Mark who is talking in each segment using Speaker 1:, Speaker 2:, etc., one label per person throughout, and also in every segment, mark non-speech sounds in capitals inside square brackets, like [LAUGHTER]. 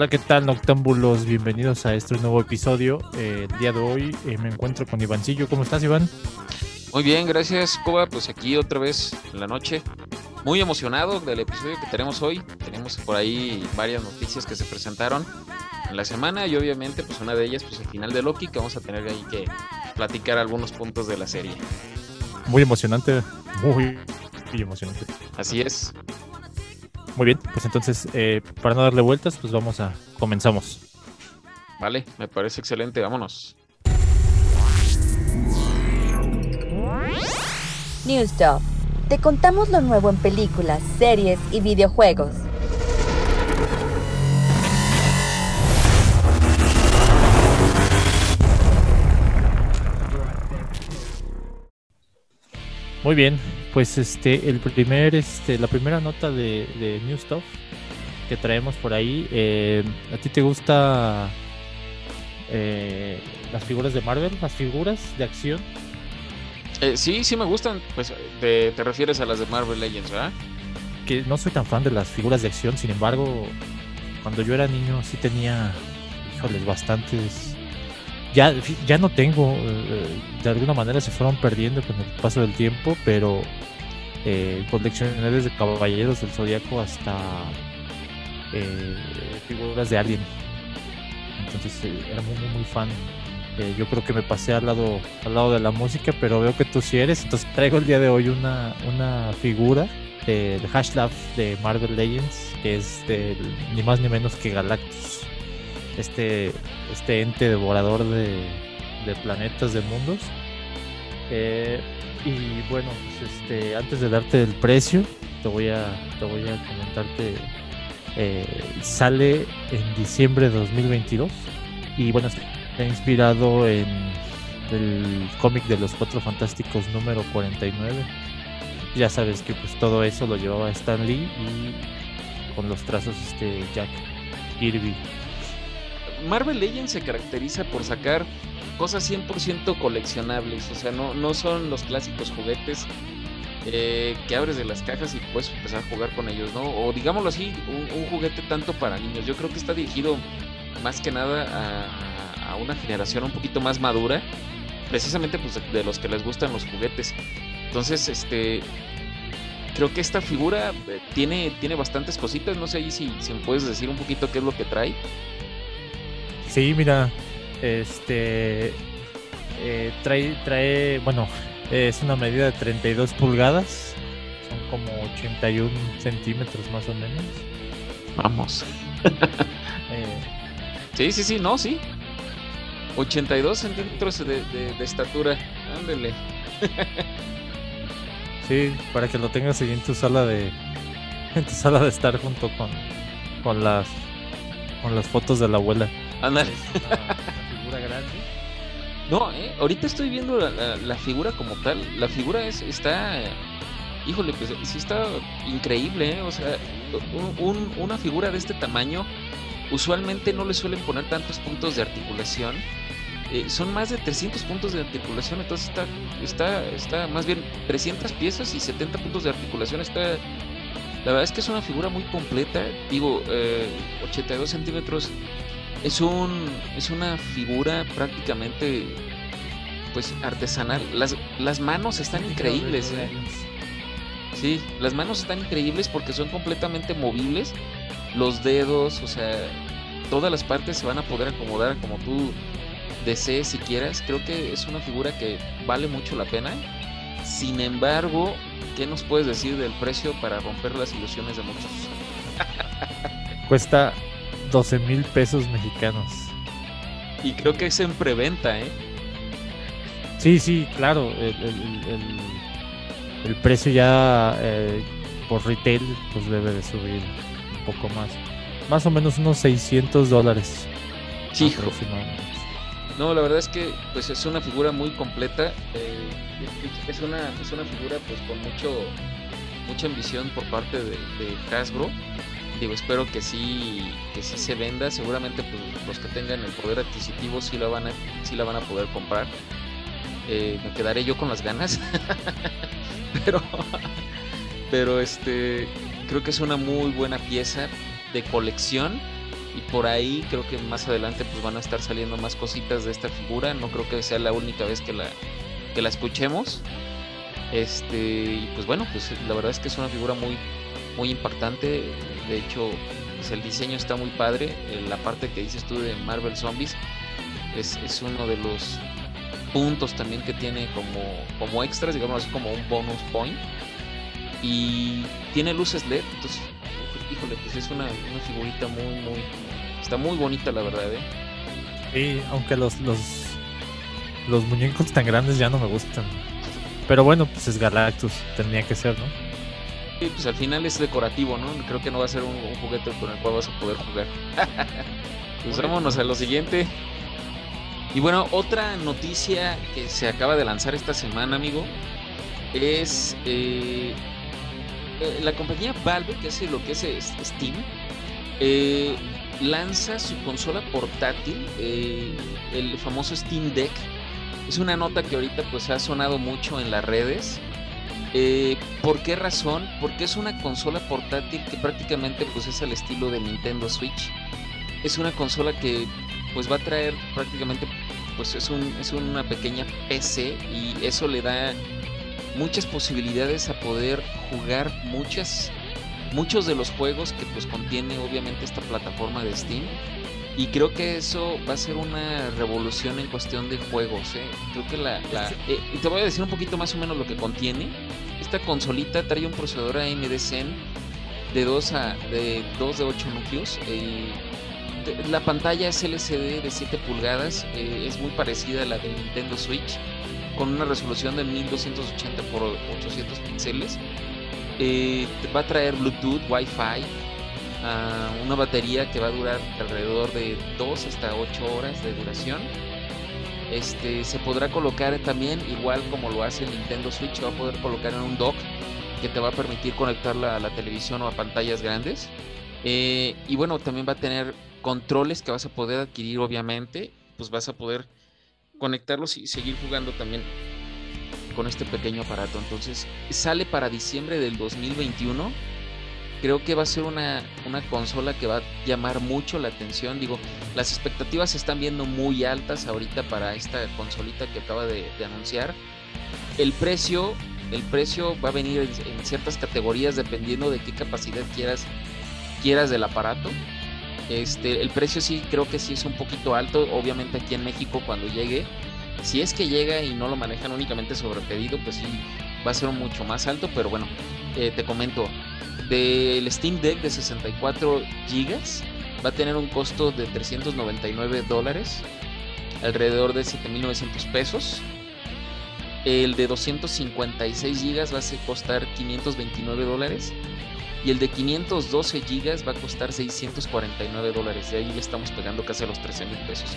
Speaker 1: Hola, ¿qué tal, Noctámbulos? Bienvenidos a este nuevo episodio. Eh, el día de hoy eh, me encuentro con Ivancillo. ¿Cómo estás, Iván?
Speaker 2: Muy bien, gracias, Coba. Pues aquí otra vez en la noche. Muy emocionado del episodio que tenemos hoy. Tenemos por ahí varias noticias que se presentaron en la semana y obviamente pues una de ellas pues el final de Loki que vamos a tener ahí que platicar algunos puntos de la serie.
Speaker 1: Muy emocionante, muy, muy emocionante.
Speaker 2: Así es.
Speaker 1: Muy bien, pues entonces, eh, para no darle vueltas, pues vamos a, comenzamos.
Speaker 2: Vale, me parece excelente, vámonos.
Speaker 3: New Stuff. Te contamos lo nuevo en películas, series y videojuegos.
Speaker 1: Muy bien, pues este, el primer, este, la primera nota de, de New Stuff que traemos por ahí. eh, ¿A ti te gusta eh, las figuras de Marvel, las figuras de acción?
Speaker 2: Eh, sí, sí me gustan. Pues te, te refieres a las de Marvel Legends, ¿verdad?
Speaker 1: Que no soy tan fan de las figuras de acción, sin embargo, cuando yo era niño sí tenía, híjoles, bastantes. Ya, ya no tengo, eh, de alguna manera se fueron perdiendo con el paso del tiempo, pero eh, coleccioné desde Caballeros del Zodiaco hasta eh, figuras de Alien. Entonces eh, era muy, muy, muy fan. Eh, yo creo que me pasé al lado, al lado de la música, pero veo que tú sí eres. Entonces traigo el día de hoy una, una figura del Hashlab de Marvel Legends, que es del, ni más ni menos que Galactus. Este, este ente devorador de, planetas, de mundos. Eh, y bueno, pues este, antes de darte el precio, te voy a, te voy a comentarte. eh, sale en diciembre de 2022 y bueno, está inspirado en el cómic de los Cuatro Fantásticos número 49. Ya sabes que pues todo eso lo llevaba Stan Lee y con los trazos este Jack Kirby.
Speaker 2: Marvel Legends se caracteriza por sacar cosas 100% coleccionables. O sea, no, no son los clásicos juguetes eh, que abres de las cajas y puedes empezar a jugar con ellos, ¿no? O digámoslo así, un, juguete tanto para niños. Yo creo que está dirigido más que nada a, una generación un poquito más madura, precisamente pues de, de los que les gustan los juguetes. Entonces, este, creo que esta figura eh, tiene, tiene bastantes cositas. No sé ahí si, si me puedes decir un poquito qué es lo que trae.
Speaker 1: Sí, mira, este eh, trae, trae, bueno, es una medida de 32 pulgadas, son como 81 centímetros más o menos.
Speaker 2: Vamos. [LAUGHS]
Speaker 1: Eh,
Speaker 2: Sí, sí, sí, no, sí. 82 centímetros de, de- de estatura. Ándele. [LAUGHS]
Speaker 1: sí, para que lo tengas ahí en tu sala de, en tu sala de estar junto con, con las, con las fotos de la abuela.
Speaker 2: Ándale.
Speaker 1: Una, una figura grande.
Speaker 2: No, eh, ahorita estoy viendo la, la- la figura como tal. La figura es, está. eh, Híjole, pues sí está increíble, ¿eh? O sea, un- un- una figura de este tamaño usualmente no le suelen poner tantos puntos de articulación. Eh, son más de 300 puntos de articulación, entonces está, está, está más bien 300 piezas y 70 puntos de articulación. Está, la verdad es que es una figura muy completa. Digo, eh, 82 centímetros es un es una figura prácticamente pues artesanal. Las, las manos están increíbles, ¿eh? Sí, las manos están increíbles porque son completamente movibles. Los dedos, o sea, todas las partes se van a poder acomodar como tú desees si quieras. Creo que es una figura que vale mucho la pena. Sin embargo, ¿qué nos puedes decir del precio para romper las ilusiones de muchos?
Speaker 1: Cuesta 12 mil pesos mexicanos.
Speaker 2: Y creo que es en preventa, ¿eh?
Speaker 1: Sí, sí, claro. El, el- el- el precio ya eh, por retail pues debe de subir un poco más. Más o menos unos 600 dólares.
Speaker 2: Hijo.
Speaker 1: aproximadamente.
Speaker 2: No, la verdad es que pues es una figura muy completa. eh, es- es, una, es una figura pues con mucho mucha ambición por parte de, de Hasbro. Digo, espero que sí, que sí se venda. Seguramente pues, los que tengan el poder adquisitivo sí la van a, sí la van a poder comprar. eh, me quedaré yo con las ganas. [LAUGHS] pero, pero este, creo que es una muy buena pieza de colección y por ahí creo que más adelante pues van a estar saliendo más cositas de esta figura. No creo que sea la única vez que la, que la escuchemos. Este, y pues bueno, pues la verdad es que es una figura muy, muy impactante. De hecho, pues el diseño está muy padre. Eh, la parte que dices tú de Marvel Zombies es, es uno de los puntos también que tiene como, como extras, digamos así como un bonus point. Y tiene luces LED, entonces, híjole, pues es una, figurita muy, muy, está muy bonita la verdad, ¿eh?
Speaker 1: Sí, aunque los, los, los muñecos tan grandes ya no me gustan. Pero bueno, pues es Galactus, tenía que ser, ¿no?
Speaker 2: Pues al final es decorativo, ¿no? Creo que no va a ser un, un juguete con el cual vas a poder jugar. [LAUGHS] pues vámonos a lo siguiente. Y bueno, otra noticia que se acaba de lanzar esta semana, amigo, es eh, eh, la compañía Valve, que hace lo que es Steam, eh, lanza su consola portátil, el famoso Steam Deck. Es una nota que ahorita pues ha sonado mucho en las redes. ¿Por qué razón? Porque es una consola portátil que prácticamente pues es al estilo de Nintendo Switch. Es una consola que pues va a traer prácticamente, pues es, un, es una pequeña PC y eso le da muchas posibilidades a poder jugar muchas, muchos de los juegos que pues contiene obviamente esta plataforma de Steam. Y creo que eso va a ser una revolución en cuestión de juegos. ¿eh? Creo que la... la eh, y te voy a decir un poquito más o menos lo que contiene. Esta consolita trae un procesador AMD Zen de 2 a de 2 de 8 núcleos. Eh, la pantalla es LCD de 7 pulgadas, eh, es muy parecida a la de Nintendo Switch, con una resolución de 1280 x 800 píxeles. Eh, va a traer Bluetooth, Wi-Fi, ah, una batería que va a durar alrededor de 2 hasta 8 horas de duración. Este, se podrá colocar también, igual como lo hace Nintendo Switch, va a poder colocar en un dock que te va a permitir conectarla a la televisión o a pantallas grandes. Eh, y bueno, también va a tener controles que vas a poder adquirir, obviamente, pues vas a poder conectarlos y seguir jugando también con este pequeño aparato. Entonces, sale para diciembre del 2021. Creo que va a ser una, una consola que va a llamar mucho la atención. Digo, las expectativas se están viendo muy altas ahorita para esta consolita que acaba de, anunciar. El precio, el precio va a venir en, en, ciertas categorías dependiendo de qué capacidad quieras, quieras del aparato. Este, el precio sí creo que sí es un poquito alto, obviamente aquí en México cuando llegue, si es que llega y no lo manejan únicamente sobre pedido, pues sí va a ser mucho más alto, pero bueno, eh, te comento, del Steam Deck de 64 gigas va a tener un costo de 399 dólares, alrededor de 7.900 pesos. El de 256 gigas va a costar 529 dólares y el de 512 gigas va a costar 649 dólares. De ahí ya estamos pegando casi a los 13 mil pesos.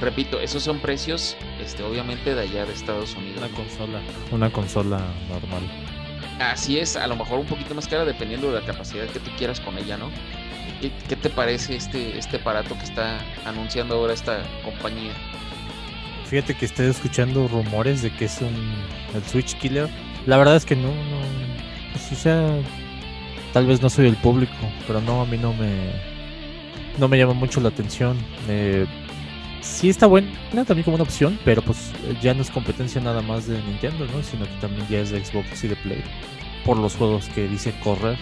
Speaker 2: Repito, esos son precios, este, obviamente de allá de Estados Unidos.
Speaker 1: Una consola, una consola normal.
Speaker 2: Así es, a lo mejor un poquito más cara dependiendo de la capacidad que tú quieras con ella, ¿no? ¿Qué, te parece este, este aparato que está anunciando ahora esta compañía?
Speaker 1: Fíjate que estoy escuchando rumores de que es un el Switch Killer. La verdad es que no, no, pues, o sea, tal vez no soy el público, pero no, a mí no me, no me llama mucho la atención. Eh, sí está buena también como una opción, pero pues ya no es competencia nada más de Nintendo, ¿no? Sino que también ya es de Xbox y de Play, por los juegos que dice correr.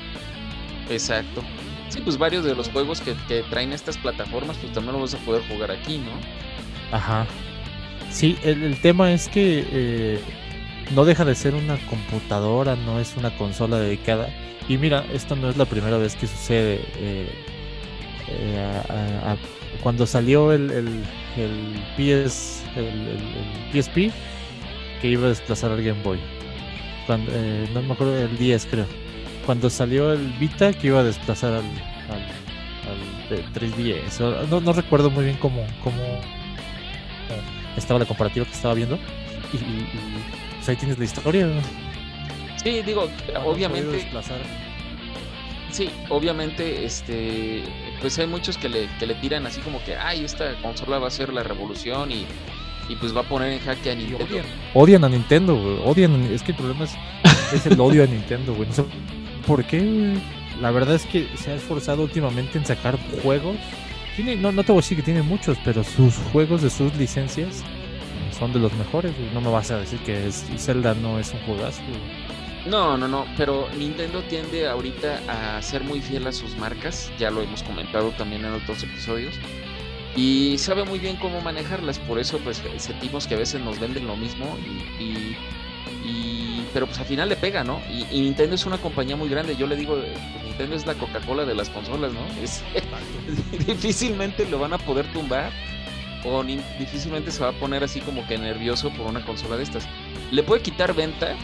Speaker 2: Exacto. Sí, pues varios de los juegos que, traen estas plataformas, pues también los vas a poder jugar aquí, ¿no?
Speaker 1: Ajá. Sí, el, tema es que eh, no deja de ser una computadora, no es una consola dedicada y mira, esto no es la primera vez que sucede. Eh, eh, cuando salió el, el, PS, el, PSP, que iba a desplazar al Game Boy. Cuando, eh, no me acuerdo del 10, creo. Cuando salió el Vita, que iba a desplazar al, al, 3DS. No, no, recuerdo muy bien cómo, cómo estaba la comparativa que estaba viendo. Y, pues ahí tienes la historia.
Speaker 2: Sí, digo, obviamente. Sí, obviamente, este, pues hay muchos que le, que le tiran así como que, ay, esta consola va a ser la revolución y y pues va a poner en jaque a Nintendo.
Speaker 1: Odian, odian, a Nintendo, güey. Odian, es que el problema es, es el odio a Nintendo, güey. No sé por qué, güey. La verdad es que se ha esforzado últimamente en sacar juegos. Tiene, no, no te voy a decir que tiene muchos, pero sus juegos de sus licencias son de los mejores. Güey. No me vas a decir que es, Zelda no es un juegazo. Güey.
Speaker 2: No, no, no, pero Nintendo tiende ahorita a ser muy fiel a sus marcas, ya lo hemos comentado también en otros episodios, y sabe muy bien cómo manejarlas, por eso pues sentimos que a veces nos venden lo mismo y, y, pero pues al final le pega, ¿no? Y, Nintendo es una compañía muy grande, yo le digo, pues, Nintendo es la Coca-Cola de las consolas, ¿no? Es, [LAUGHS] difícilmente lo van a poder tumbar o difícilmente se va a poner así como que nervioso por una consola de estas. Le puede quitar venta,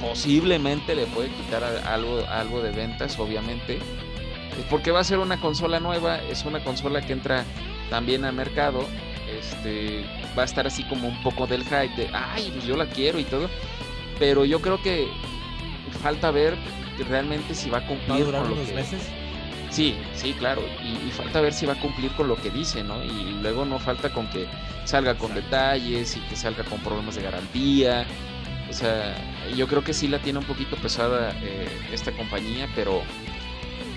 Speaker 2: posiblemente le puede quitar algo, algo de ventas, obviamente, porque va a ser una consola nueva, es una consola que entra también al mercado, este, va a estar así como un poco del hype de, ay, pues yo la quiero y todo, pero yo creo que falta ver realmente si va a cumplir con lo que... meses? Sí, sí, claro, y, falta ver si va a cumplir con lo que dice, ¿no? Y luego no falta con que salga con detalles y que salga con problemas de garantía. O sea, yo creo que sí la tiene un poquito pesada eh, esta compañía, pero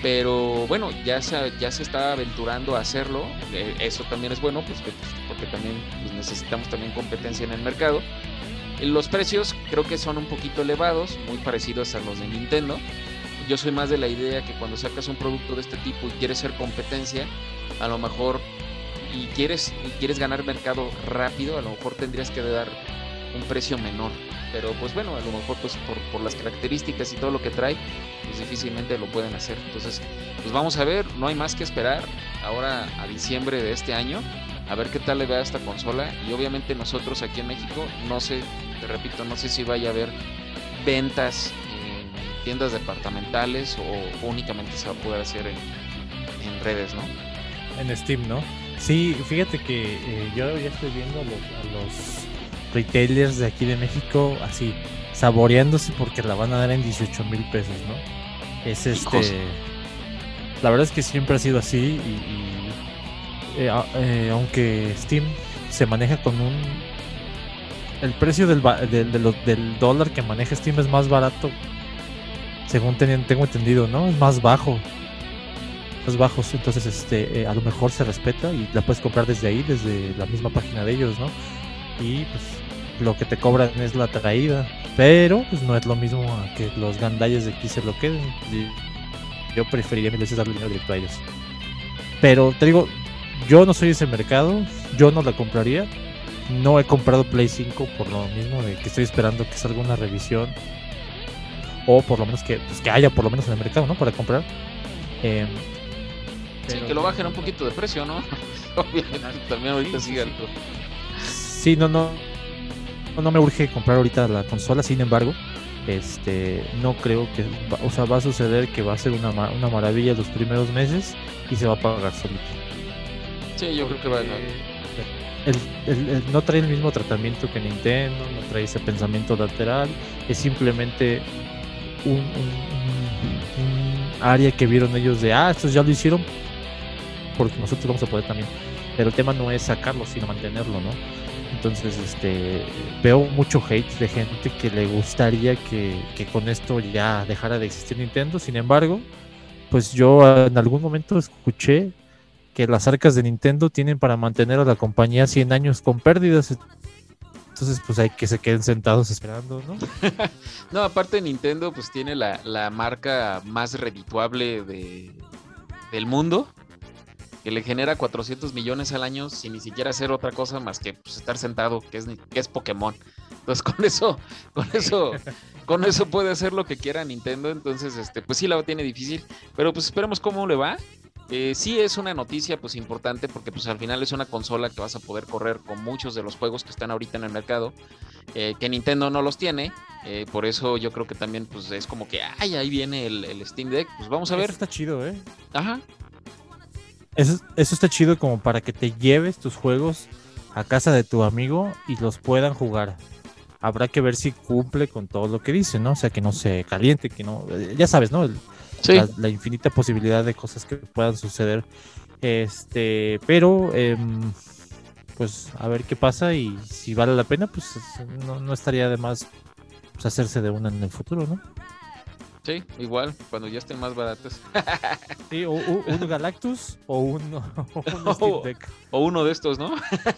Speaker 2: pero bueno, ya se, ya se está aventurando a hacerlo, eh, eso también es bueno, pues, porque también pues, necesitamos también competencia en el mercado. Los precios creo que son un poquito elevados, muy parecidos a los de Nintendo. Yo soy más de la idea que cuando sacas un producto de este tipo y quieres ser competencia, a lo mejor y quieres, y quieres ganar mercado rápido, a lo mejor tendrías que dar un precio menor pero pues bueno, a lo mejor pues por, por, las características y todo lo que trae, pues difícilmente lo pueden hacer. Entonces, pues vamos a ver, no hay más que esperar ahora a diciembre de este año, a ver qué tal le va a esta consola y obviamente nosotros aquí en México, no sé, te repito, no sé si vaya a haber ventas en tiendas departamentales o únicamente se va a poder hacer en, en redes, ¿no?
Speaker 1: En Steam, ¿no? Sí, fíjate que eh, yo ya estoy viendo a los retailers de aquí de México así saboreándose porque la van a dar en 18 mil pesos, ¿no? Es este. La verdad es que siempre ha sido así y, eh, eh, aunque Steam se maneja con un. El precio del, del, dólar que maneja Steam es más barato, según tengo entendido, ¿no? Es más bajo. Más bajos, entonces este, eh, a lo mejor se respeta y la puedes comprar desde ahí, desde la misma página de ellos, ¿no? Y pues lo que te cobran es la traída, pero pues no es lo mismo a que los gandalles de aquí se lo queden. Yo preferiría mil veces darle dinero directo a ellos. Pero te digo, yo no soy ese mercado, yo no la compraría. No he comprado Play 5 por lo mismo de que estoy esperando que salga una revisión. O por lo menos que, pues, que haya por lo menos en el mercado, ¿no? Para comprar.
Speaker 2: Eh, sí, que lo bajen un poquito de precio, ¿no? [LAUGHS] también ahorita sigue alto.
Speaker 1: Sí, no, no no me urge comprar ahorita la consola, sin embargo, este no creo que o sea va a suceder que va a ser una, una maravilla los primeros meses y se va a pagar solito.
Speaker 2: Sí yo creo que va a
Speaker 1: el, no trae el mismo tratamiento que Nintendo no trae ese pensamiento lateral es simplemente un, un, área que vieron ellos de ah estos ya lo hicieron porque nosotros vamos a poder también pero el tema no es sacarlo sino mantenerlo no entonces, este, veo mucho hate de gente que le gustaría que, con esto ya dejara de existir Nintendo. Sin embargo, pues yo en algún momento escuché que las arcas de Nintendo tienen para mantener a la compañía 100 años con pérdidas. Entonces, pues hay que se queden sentados esperando, ¿no? [LAUGHS]
Speaker 2: no, aparte Nintendo, pues tiene la, la marca más redituable de, del mundo que le genera 400 millones al año sin ni siquiera hacer otra cosa más que pues, estar sentado, que es, que es Pokémon. Entonces [LAUGHS] con eso, con eso, [LAUGHS] con eso puede hacer lo que quiera Nintendo. Entonces, este, pues sí la tiene difícil, pero pues esperemos cómo le va. Eh, sí es una noticia pues importante porque pues al final es una consola que vas a poder correr con muchos de los juegos que están ahorita en el mercado, eh, que Nintendo no los tiene, eh, por eso yo creo que también pues es como que, ay, ahí viene el, el Steam Deck, pues vamos a ver.
Speaker 1: está chido, ¿eh?
Speaker 2: Ajá,
Speaker 1: eso, está chido como para que te lleves tus juegos a casa de tu amigo y los puedan jugar. Habrá que ver si cumple con todo lo que dice, ¿no? O sea, que no se caliente, que no... Eh, ya sabes, ¿no? la, infinita posibilidad de cosas que puedan suceder. Este, pero... Em, pues a ver qué pasa y si vale la pena, pues no, no estaría de más pues, hacerse de una en el futuro, ¿no?
Speaker 2: Sí, igual, cuando ya estén más baratas. [LAUGHS]
Speaker 1: Sí, o, o- un Galactus o un, [LAUGHS] un
Speaker 2: O-
Speaker 1: Steam Deck.
Speaker 2: O uno de estos, ¿no?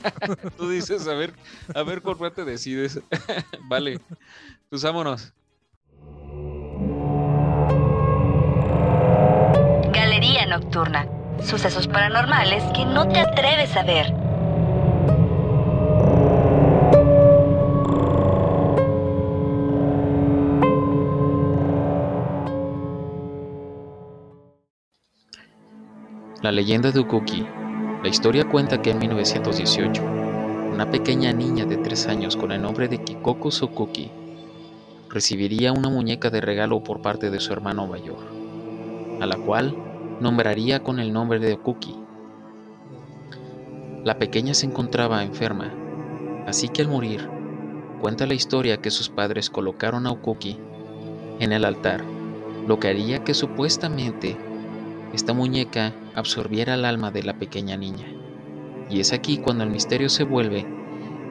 Speaker 2: [LAUGHS] Tú dices, a ver, a ver por cuál te decides. vale, pues vámonos.
Speaker 3: Galería Nocturna. Sucesos paranormales que no te atreves a ver.
Speaker 2: La leyenda de Ukuki. La historia cuenta que en 1918, una pequeña niña de 3 años con el nombre de Kikoko Sokuki recibiría una muñeca de regalo por parte de su hermano mayor, a la cual nombraría con el nombre de Okuki. La pequeña se encontraba enferma, así que al morir, cuenta la historia que sus padres colocaron a Okuki en el altar, lo que haría que supuestamente esta muñeca absorbiera el alma de la pequeña niña. Y es aquí cuando el misterio se vuelve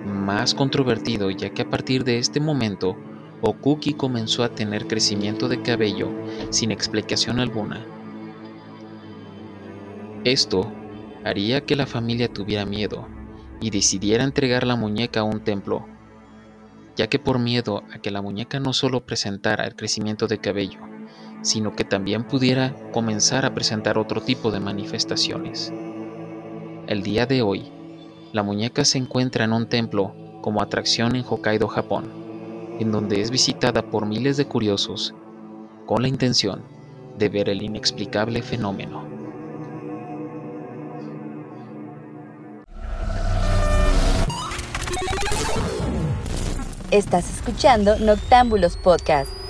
Speaker 2: más controvertido, ya que a partir de este momento, Okuki comenzó a tener crecimiento de cabello sin explicación alguna. Esto haría que la familia tuviera miedo y decidiera entregar la muñeca a un templo, ya que por miedo a que la muñeca no solo presentara el crecimiento de cabello, sino que también pudiera comenzar a presentar otro tipo de manifestaciones. El día de hoy, la muñeca se encuentra en un templo como atracción en Hokkaido, Japón, en donde es visitada por miles de curiosos con la intención de ver el inexplicable fenómeno.
Speaker 3: Estás escuchando Noctámbulos Podcast.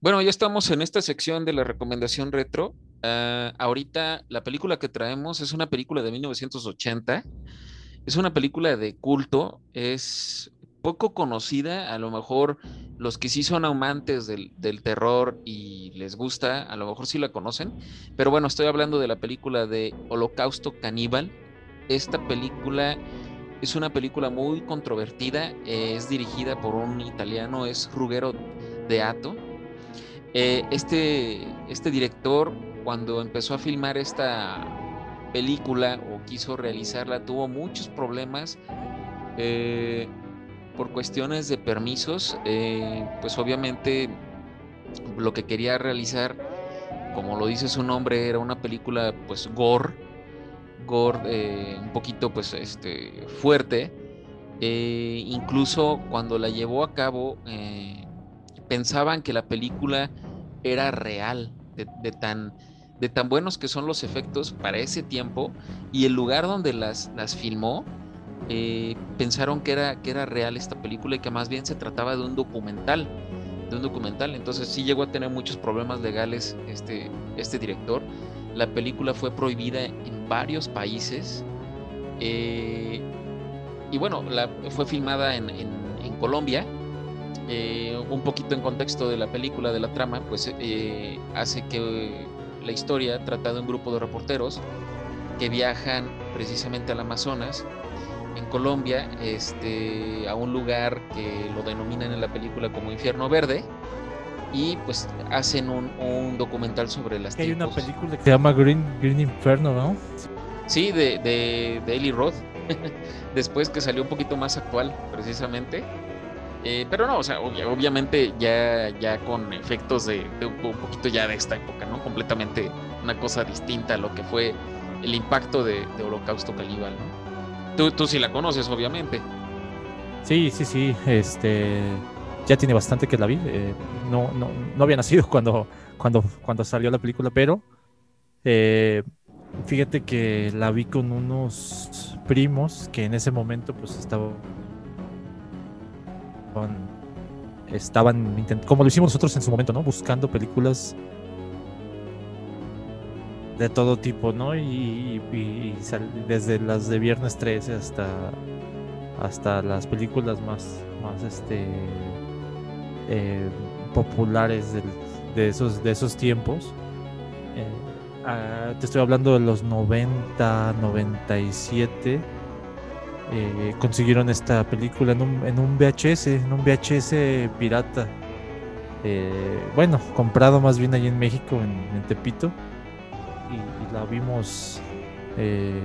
Speaker 2: Bueno, ya estamos en esta sección de la recomendación retro. Ah, ahorita la película que traemos es una película de 1980. Es una película de culto. Es poco conocida. A lo mejor los que sí son amantes del, del terror y les gusta, a lo mejor sí la conocen. Pero bueno, estoy hablando de la película de Holocausto Caníbal. Esta película es una película muy controvertida. es dirigida por un italiano, es Ruggero Deato. Eh, este, este director, cuando empezó a filmar esta película o quiso realizarla, tuvo muchos problemas eh, por cuestiones de permisos. eh, pues obviamente lo que quería realizar, como lo dice su nombre, era una película pues gore, gore un poquito pues este fuerte. Incluso cuando la llevó a cabo, pensaban que la película era real, de, tan, de tan buenos que son los efectos para ese tiempo y el lugar donde las, las filmó, eh, pensaron que era, que era real esta película y que más bien se trataba de un documental, de un documental. Entonces sí llegó a tener muchos problemas legales este, este director. La película fue prohibida en varios países. eh, y bueno, la, fue filmada en, en Colombia. Eh, un poquito en contexto de la película, de la trama, pues eh, hace que la historia trata de un grupo de reporteros que viajan precisamente al Amazonas, en Colombia, este, a un lugar que lo denominan en la película como Infierno Verde, y pues hacen un, un documental sobre las
Speaker 1: Que hay una película que se llama Green, Green Inferno, ¿no?
Speaker 2: Sí, de, de, de Eli Roth. [LAUGHS] Después que salió un poquito más actual, precisamente. Eh, pero no, o sea, obvia- obviamente ya, ya con efectos de, un po- un poquito ya de esta época, ¿no? Completamente una cosa distinta a lo que fue el impacto de, Holocausto Caníbal, ¿no? Tú, tú sí la conoces, obviamente.
Speaker 1: Sí, sí, sí. Este ya tiene bastante que la vi. eh, no, no, no había nacido [LAUGHS] cuando, cuando, cuando salió la película, pero eh, fíjate que la vi con unos primos que en ese momento pues estaban estaban como lo hicimos nosotros en su momento, ¿no? Buscando películas de todo tipo, ¿no? Y, desde las de Viernes 13 hasta hasta las películas más más este eh, populares de esos de esos tiempos. Eh, ah, te estoy hablando de los 90, 97, eh, consiguieron esta película en un, en un VHS, en un VHS pirata. Eh, bueno, comprado más bien allí en México, en, Tepito. Y, la vimos eh,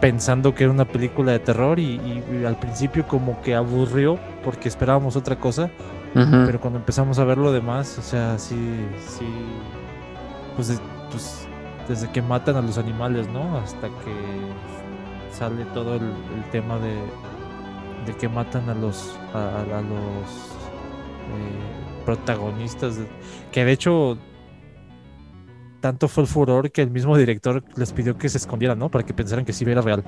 Speaker 1: pensando que era una película de terror y, al principio como que aburrió porque esperábamos otra cosa. Pero cuando empezamos a ver lo demás, o sea, sí, sí, pues, pues desde que matan a los animales, ¿no? Hasta que sale todo el, tema de, de, que matan a los, a, los eh, protagonistas, que de hecho tanto fue el furor que el mismo director les pidió que se escondieran, ¿no? Para que pensaran que sí era real.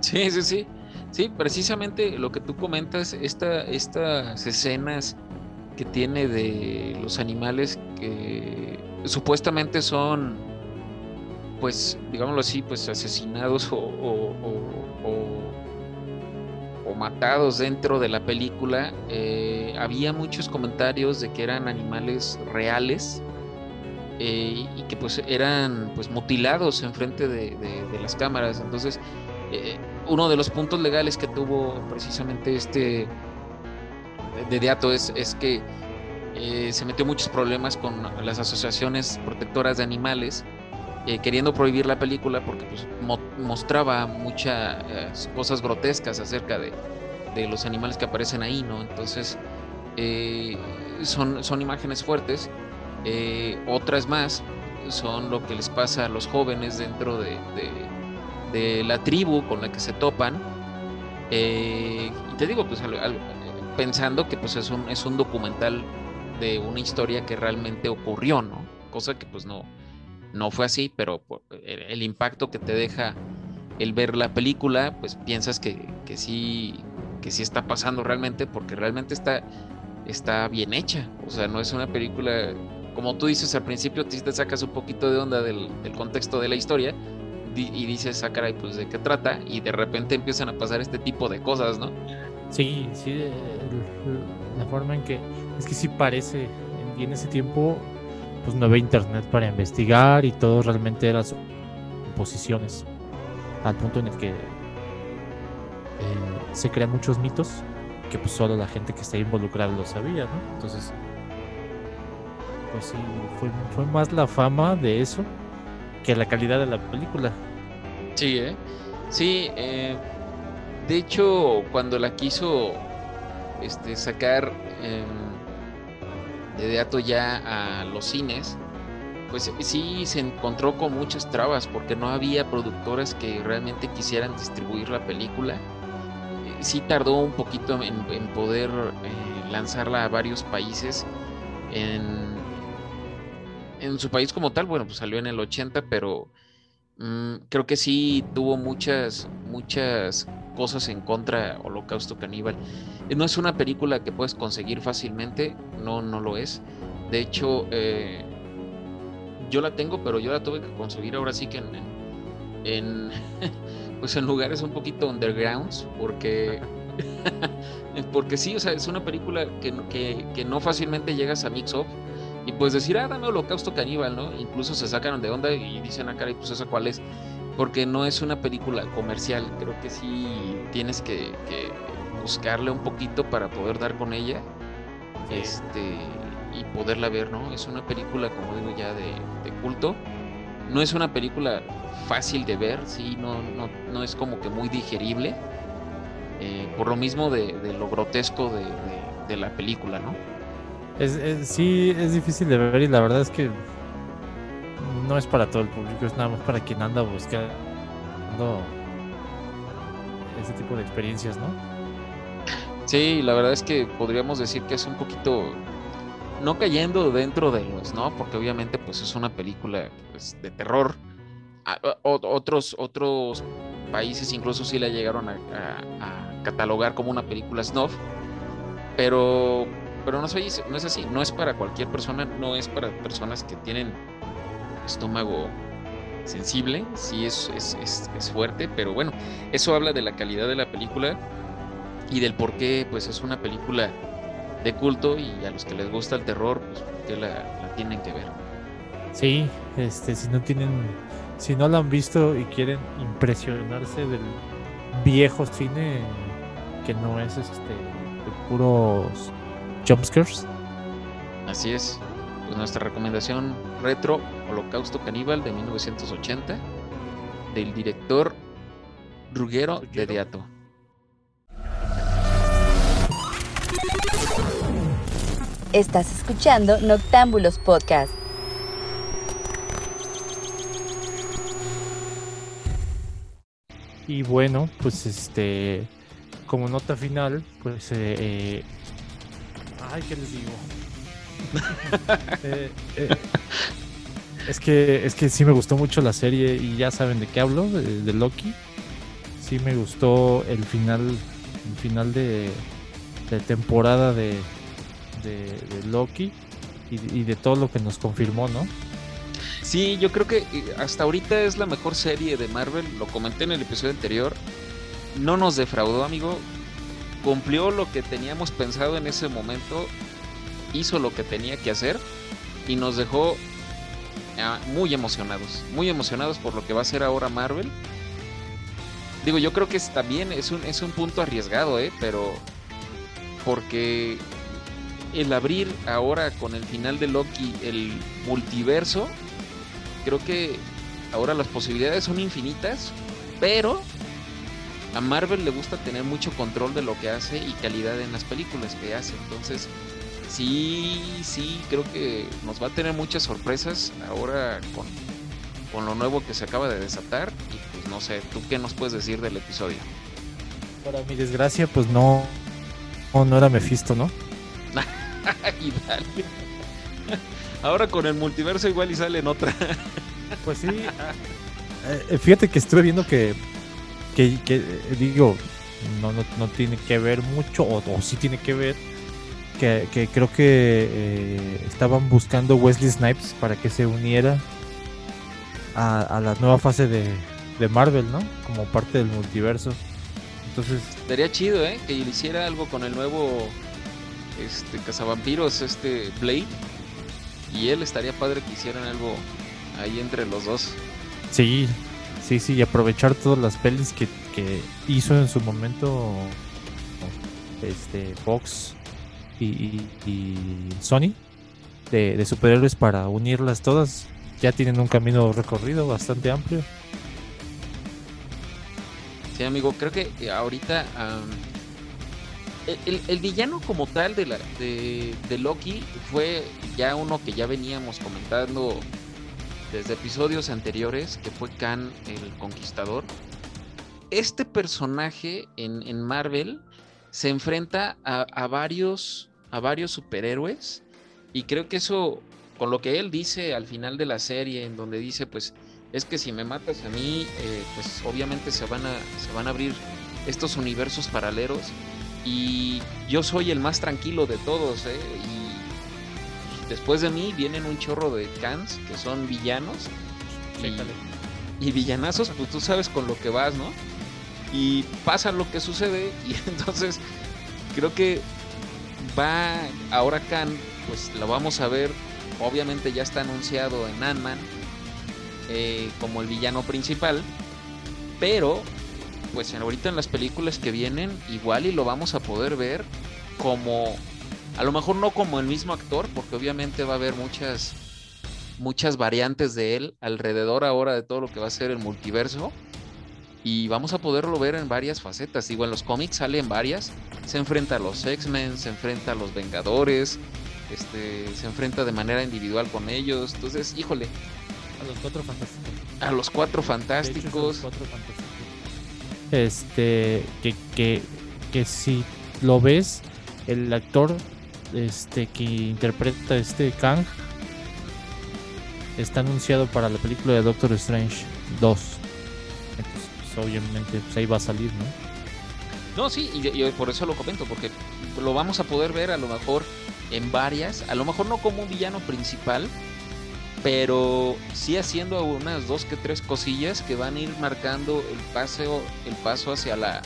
Speaker 2: Sí, sí, sí. Sí, precisamente lo que tú comentas, esta, estas escenas que tiene de los animales que supuestamente son, pues, digámoslo así, pues asesinados o, o, matados dentro de la película, eh, había muchos comentarios de que eran animales reales eh, y que pues eran pues mutilados enfrente de, de, las cámaras. Entonces, eh, uno de los puntos legales que tuvo precisamente este de Deato es, es que se metió muchos problemas con las asociaciones protectoras de animales, queriendo prohibir la película porque pues, mostraba muchas cosas grotescas acerca de, de, los animales que aparecen ahí, ¿no? Entonces, son, son imágenes fuertes eh, otras más son lo que les pasa a los jóvenes dentro de, la tribu con la que se topan. Eh, y te digo, pues pensando que pues es un, es un documental de una historia que realmente ocurrió, ¿no? Cosa que pues no, no fue así, pero el impacto que te deja el ver la película, pues piensas que, que sí, que sí está pasando realmente, porque realmente está, está bien hecha. O sea, no es una película como tú dices al principio, te sacas un poquito de onda del, contexto de la historia y dices, ah, caray, pues de qué trata, y de repente empiezan a pasar este tipo de cosas, ¿no?
Speaker 1: Sí, sí, la forma en que, es que sí parece, en ese tiempo, pues no había internet para investigar y todo realmente era posiciones, al punto en el que eh, se crean muchos mitos que pues solo la gente que está involucrada lo sabía. Entonces, pues sí, fue, más la fama de eso que la calidad de la película.
Speaker 2: Sí, ¿eh? Sí, eh, de hecho, cuando la quiso este, sacar em, de dato ya a los cines, pues sí se encontró con muchas trabas porque no había productoras que realmente quisieran distribuir la película. Eh, sí tardó un poquito en, en poder eh, lanzarla a varios países. En, en su país como tal, bueno, pues salió en el 80, pero mm, creo que sí tuvo muchas, muchas cosas en contra Holocausto Caníbal. Eh, no es una película que puedes conseguir fácilmente, no, no lo es. De hecho, eh, yo la tengo, pero yo la tuve que conseguir ahora sí que en, en, [LAUGHS] pues en lugares un poquito undergrounds, porque [LAUGHS] porque sí, o sea, es una película que, que, que no fácilmente llegas a mix up y pues decir, ah, dame holocausto caníbal, ¿no? Incluso se sacan de onda y dicen, ah, caray, pues esa cuál es. Porque no es una película comercial. Creo que sí tienes que, buscarle un poquito para poder dar con ella. Este. Y poderla ver, ¿no? Es una película, como digo ya, de, culto. No es una película fácil de ver, sí, no, no, no es como que muy digerible. Eh, por lo mismo de, lo grotesco de la película, ¿no?
Speaker 1: Es, sí, es difícil de ver y la verdad es que no es para todo el público, es nada más para quien anda buscando ese tipo de experiencias, ¿no?
Speaker 2: Sí, la verdad es que podríamos decir que es un poquito no cayendo dentro de los, ¿no? Porque obviamente pues es una película pues, de terror. otros, otros países incluso sí la llegaron a, catalogar como una película snuff. Pero pero no, no es así, no es para cualquier persona, no es para personas que tienen estómago sensible, sí es, es, fuerte, pero bueno, eso habla de la calidad de la película y del por qué pues es una película de culto y a los que les gusta el terror, pues que la, tienen que ver.
Speaker 1: Sí, Este, si no tienen, si no lo han visto y quieren impresionarse del viejo cine que no es este de puros jumpscares.
Speaker 2: Así es. Pues nuestra recomendación retro Holocausto Caníbal de 1980 del director Ruggero de Deato.
Speaker 3: Estás escuchando Noctámbulos Podcast.
Speaker 1: Y bueno, pues este, como nota final, pues, eh, eh, ay, ¿qué les digo? [LAUGHS] Eh, eh, es que es que sí me gustó mucho la serie y ya saben de qué hablo, de, Loki. Sí me gustó el final, el final de, temporada de, Loki y, y de todo lo que nos confirmó, ¿no?
Speaker 2: Sí, yo creo que eh, hasta ahorita es la mejor serie de Marvel. Lo comenté en el episodio anterior. No nos defraudó, amigo. Cumplió lo que teníamos pensado en ese momento. Hizo lo que tenía que hacer. Y nos dejó muy emocionados. Muy emocionados por lo que va a hacer ahora Marvel. Digo, yo creo que también es un, es un punto arriesgado, ¿eh? Pero porque el abrir ahora con el final de Loki el multiverso, creo que ahora las posibilidades son infinitas, pero a Marvel le gusta tener mucho control de lo que hace y calidad en las películas que hace. Entonces, sí, sí, creo que nos va a tener muchas sorpresas ahora con, con lo nuevo que se acaba de desatar. Y pues no sé, ¿tú qué nos puedes decir del episodio?
Speaker 1: Para mi desgracia, pues no, no, no era Mephisto, ¿no? [LAUGHS]
Speaker 2: y dale. Ahora con el multiverso igual y sale en otra.
Speaker 1: Pues sí. Eh, fíjate que estuve viendo que, que, que, eh, digo, no, no, no tiene que ver mucho, o, o sí tiene que ver, que, que creo que eh, estaban buscando Wesley Snipes para que se uniera a, a la nueva fase de, de Marvel, ¿no? Como parte del multiverso. Entonces,
Speaker 2: Estaría chido, ¿eh? Que hiciera algo con el nuevo este cazavampiros, este Blade. Y él estaría padre que hicieran algo ahí entre los dos.
Speaker 1: sí, sí, sí, y aprovechar todas las pelis que, que hizo en su momento este Fox y, y- Sony de, superhéroes para unirlas todas. Ya tienen un camino recorrido bastante amplio.
Speaker 2: Sí, amigo, creo que eh, ahorita el, villano como tal de, la, de, Loki fue ya uno que ya veníamos comentando desde episodios anteriores, que fue Khan el Conquistador. Este personaje en, Marvel se enfrenta a varios, a varios superhéroes y creo que eso, con lo que él dice al final de la serie, en donde dice, pues, es que si me matas a mí, eh, pues obviamente se van, a, se van a abrir estos universos paralelos y yo soy el más tranquilo de todos, ¿eh? Y después de mí vienen un chorro de cans que son villanos y, y villanazos, pues tú sabes con lo que vas, ¿no? Y pasa lo que sucede y [LAUGHS] entonces creo que va ahora Khan, pues lo vamos a ver, obviamente ya está anunciado en Ant-Man eh, como el villano principal, pero pues ahorita en las películas que vienen igual y lo vamos a poder ver como a lo mejor no como el mismo actor porque obviamente va a haber muchas muchas variantes de él alrededor ahora de todo lo que va a ser el multiverso y vamos a poderlo ver en varias facetas. Digo en los cómics salen varias se enfrenta a los X-Men se enfrenta a los Vengadores este se enfrenta de manera individual con ellos entonces híjole
Speaker 1: A los cuatro fantásticos.
Speaker 2: a los cuatro
Speaker 1: hecho, los
Speaker 2: Fantásticos.
Speaker 1: Este, que, que, que si lo ves, el actor este que interpreta este Kang está anunciado para la película de Doctor Strange 2. Entonces, pues, obviamente, pues, ahí va a salir, ¿no?
Speaker 2: No, sí, y, y por eso lo comento, porque lo vamos a poder ver a lo mejor en varias, a lo mejor no como un villano principal, pero sí haciendo unas dos que tres cosillas que van a ir marcando el paseo, el paso hacia la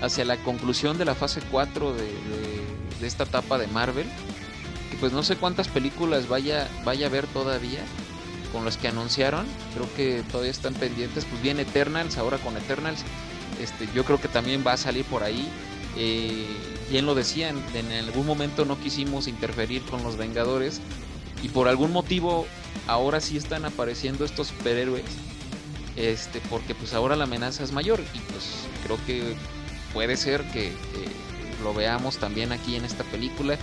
Speaker 2: hacia la conclusión de la fase 4 de, de- esta etapa de Marvel. Que pues no sé cuántas películas vaya, vaya a ver todavía, con los que anunciaron. Creo que todavía están pendientes. Pues viene Eternals, ahora con Eternals. Este, yo creo que también va a salir por ahí. Eh, bien lo decían, en algún momento no quisimos interferir con los Vengadores y por algún motivo ahora sí están apareciendo estos superhéroes. Este, porque pues ahora la amenaza es mayor y pues creo que puede ser que, lo veamos también aquí en esta película.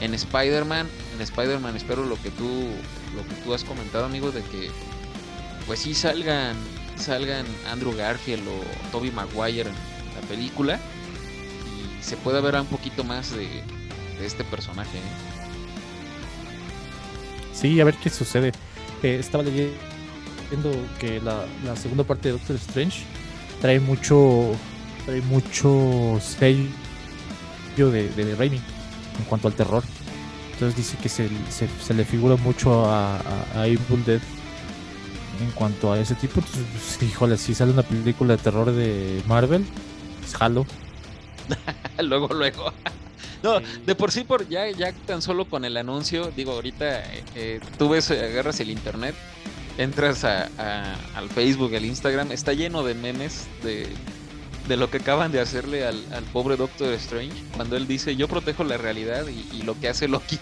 Speaker 2: En Spider-Man, en Spider-Man espero lo que tú lo que tú has comentado, amigo, de que pues sí salgan salgan Andrew Garfield o Toby Maguire en la película y se pueda ver un poquito más de, este personaje. ¿eh?
Speaker 1: Sí, a ver qué sucede. Eh, estaba leyendo que la, segunda parte de Doctor Strange trae mucho trae mucho sello de, de Raimi en cuanto al terror. Entonces dice que se, se, le figura mucho a, a, Dead en cuanto a ese tipo. Pues, híjole, si sale una película de terror de Marvel, es Halo. [LAUGHS]
Speaker 2: luego, luego. [LAUGHS] No, de por sí, por ya, ya tan solo con el anuncio, digo, ahorita eh, eh, tú ves, agarras el internet, entras a, al Facebook, al Instagram, está lleno de memes de, de lo que acaban de hacerle al, pobre Doctor Strange, cuando él dice, yo protejo la realidad y, lo que hace Loki,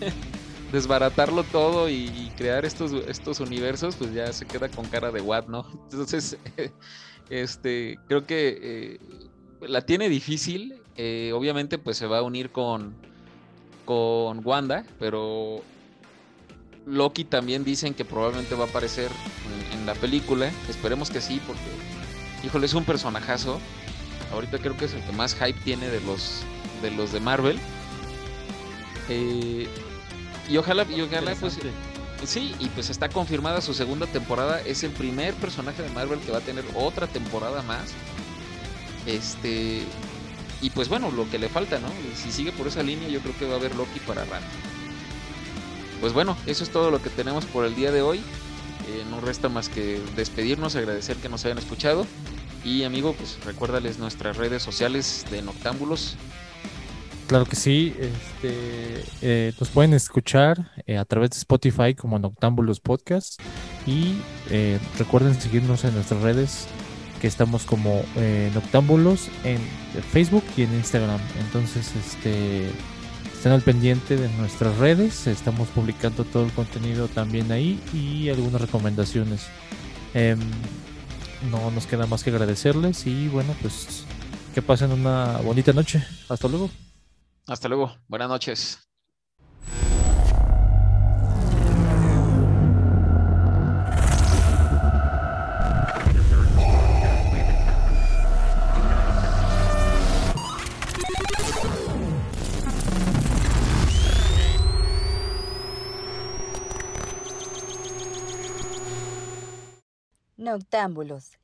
Speaker 2: [LAUGHS] desbaratarlo todo y, crear estos, estos universos, pues ya se queda con cara de what, ¿no? [LAUGHS] Entonces, [LAUGHS] este, creo que... Eh, la tiene difícil. Eh, obviamente, pues se va a unir con, con Wanda, pero Loki también dicen que probablemente va a aparecer en, la película. Esperemos que sí, porque, híjole, es un personajazo. Ahorita creo que es el que más hype tiene de los de, los de Marvel. Eh, y ojalá, y ojalá pues. Sí, y pues está confirmada su segunda temporada. Es el primer personaje de Marvel que va a tener otra temporada más. Este. Y pues bueno, lo que le falta, ¿no? Si sigue por esa línea, yo creo que va a haber Loki para rato. Pues bueno, eso es todo lo que tenemos por el día de hoy. Eh, no resta más que despedirnos, agradecer que nos hayan escuchado. Y amigo, pues recuérdales nuestras redes sociales de Noctámbulos.
Speaker 1: Claro que sí, este, eh, nos pueden escuchar eh, a través de Spotify como Noctámbulos Podcast y recuerden seguirnos en nuestras redes estamos como eh, Noctámbulos en Facebook y en Instagram. Entonces, este estén al pendiente de nuestras redes. Estamos publicando todo el contenido también ahí y algunas recomendaciones. Em, no nos queda más que agradecerles y bueno, pues que pasen una bonita noche. Hasta luego.
Speaker 2: Hasta luego. Buenas noches.
Speaker 3: Noctámbulos